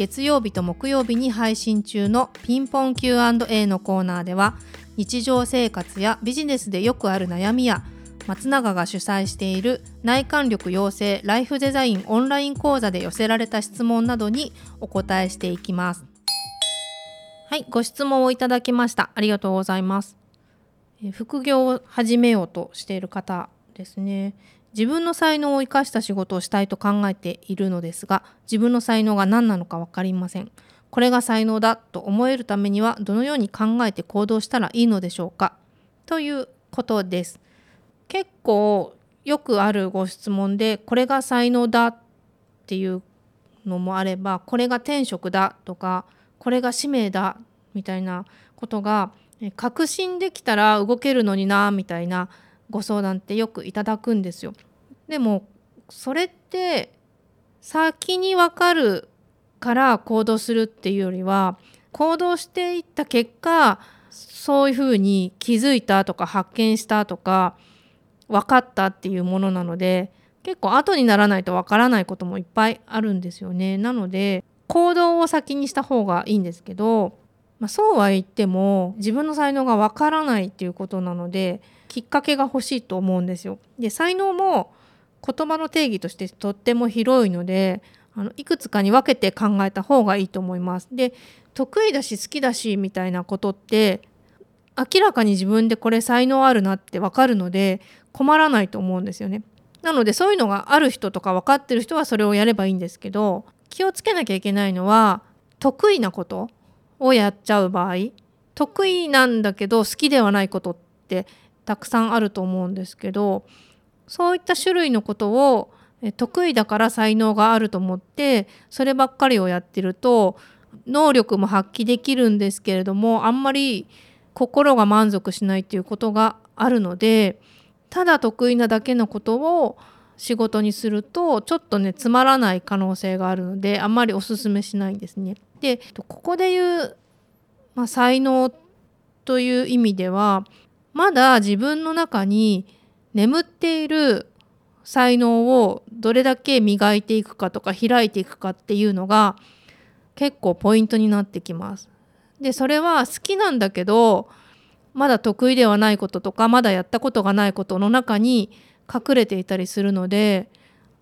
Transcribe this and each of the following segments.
月曜日と木曜日に配信中のピンポン Q&A のコーナーでは日常生活やビジネスでよくある悩みや松永が主催している内観力養成ライフデザインオンライン講座で寄せられた質問などにお答えしていきます。はいご質問をいただきました。ありがとうございます。副業を始めようとしている方ですね。自分の才能を生かした仕事をしたいと考えているのですが自分の才能が何なのか分かりません。これが才能だと思えるためにはどのように考えて行動したらいいのでしょうか？ということです。結構よくあるご質問でこれが才能だっていうのもあればこれが天職だとかこれが使命だみたいなことが確信できたら動けるのになみたいなご相談ってよくいただくんですよ。でもそれって先に分かるから行動するっていうよりは行動していった結果そういうふうに気づいたとか発見したとか分かったっていうものなので結構後にならないと分からないこともいっぱいあるんですよね。なので行動を先にした方がいいんですけど、まあ、そうは言っても自分の才能が分からないっていうことなのできっかけが欲しいと思うんですよ。で才能も言葉の定義としてとっても広いのであのいくつかに分けて考えた方がいいと思います。で得意だし好きだしみたいなことって明らかに自分でこれ才能あるなって分かるので困らないと思うんですよね。なのでそういうのがある人とか分かってる人はそれをやればいいんですけど気をつけなきゃいけないのは得意なことをやっちゃう場合得意なんだけど好きではないことってたくさんあると思うんですけどそういった種類のことを得意だから才能があると思ってそればっかりをやってると能力も発揮できるんですけれどもあんまり心が満足しないっていうことがあるのでただ得意なだけのことを仕事にするとちょっとねつまらない可能性があるのであんまりおすすめしないんですね。でここで言う、まあ、才能という意味ではまだ自分の中に眠っている才能をどれだけ磨いていくかとか開いていくかっていうのが結構ポイントになってきます。でそれは好きなんだけどまだ得意ではないこととかまだやったことがないことの中に隠れていたりするので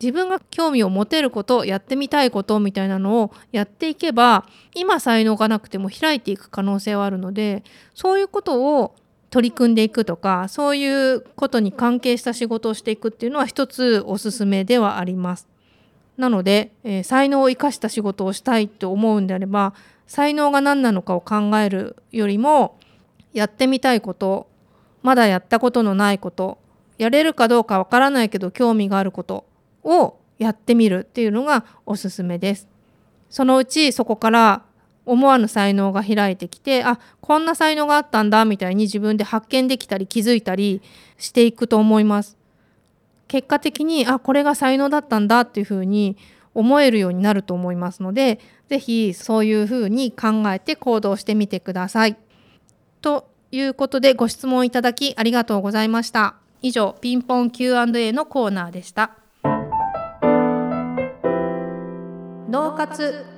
自分が興味を持てることやってみたいことみたいなのをやっていけば今才能がなくても開いていく可能性はあるのでそういうことを取り組んでいくとかそういうことに関係した仕事をしていくっていうのは一つおすすめではあります。なので、えー、才能を生かした仕事をしたいと思うんであれば才能が何なのかを考えるよりもやってみたいことまだやったことのないことやれるかどうかわからないけど興味があることをやってみるっていうのがおすすめです。そのうちそこから思わぬ才能が開いてきてあこんな才能があったんだみたいに自分で発見できたり気づいたりしていくと思います。結果的にあこれが才能だったんだっていうふうに思えるようになると思いますので是非そういうふうに考えて行動してみてください。ということでご質問いただきありがとうございました。以上ピンポン Q&A のコーナーでした。脳活